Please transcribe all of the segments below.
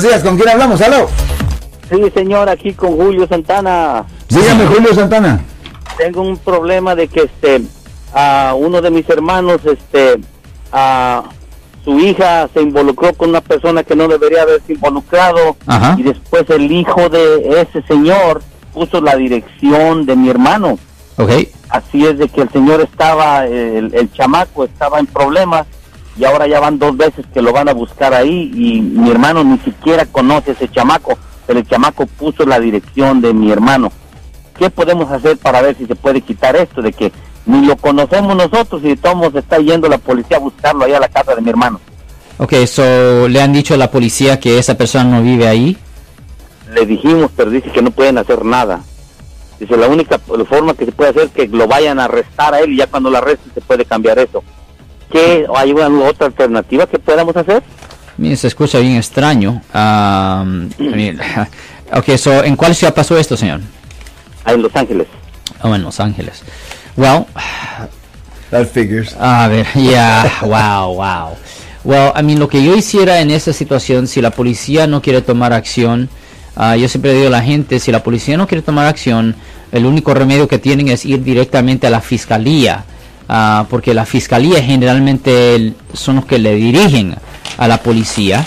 días, ¿con quién hablamos? ¡Aló! Sí, señor, aquí con Julio Santana. Dígame, Julio Santana. Tengo un problema de que este a uno de mis hermanos este a su hija se involucró con una persona que no debería haberse involucrado Ajá. y después el hijo de ese señor puso la dirección de mi hermano. Ok. Así es de que el señor estaba, el, el chamaco estaba en problemas y ahora ya van dos veces que lo van a buscar ahí y mi hermano ni siquiera conoce a ese chamaco, pero el chamaco puso la dirección de mi hermano. ¿Qué podemos hacer para ver si se puede quitar esto de que ni lo conocemos nosotros y de todos modos está yendo la policía a buscarlo ahí a la casa de mi hermano? Ok, so le han dicho a la policía que esa persona no vive ahí. Le dijimos, pero dice que no pueden hacer nada. Dice, la única forma que se puede hacer es que lo vayan a arrestar a él y ya cuando lo arresten se puede cambiar eso. ¿Qué hay una otra alternativa que podamos hacer? Mire, se escucha bien extraño. Um, ok, so ¿en cuál ciudad pasó esto, señor? Ahí en Los Ángeles. Oh, en Los Ángeles. Well, That figures. a ver, yeah, wow, wow. Well, I mean, lo que yo hiciera en esa situación, si la policía no quiere tomar acción, ah, yo siempre digo a la gente, si la policía no quiere tomar acción, el único remedio que tienen es ir directamente a la fiscalía, ah, porque la fiscalía generalmente son los que le dirigen a la policía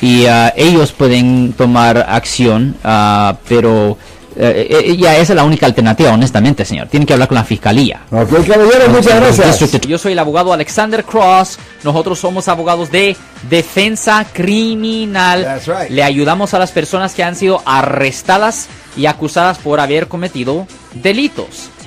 y ah, ellos pueden tomar acción, ah, pero eh, eh, ya esa es la única alternativa, honestamente, señor. Tienen que hablar con la fiscalía. Ok, caballero, muchas gracias. Yo soy el abogado Alexander Cross. Nosotros somos abogados de defensa criminal. That's right. Le ayudamos a las personas que han sido arrestadas y acusadas por haber cometido delitos.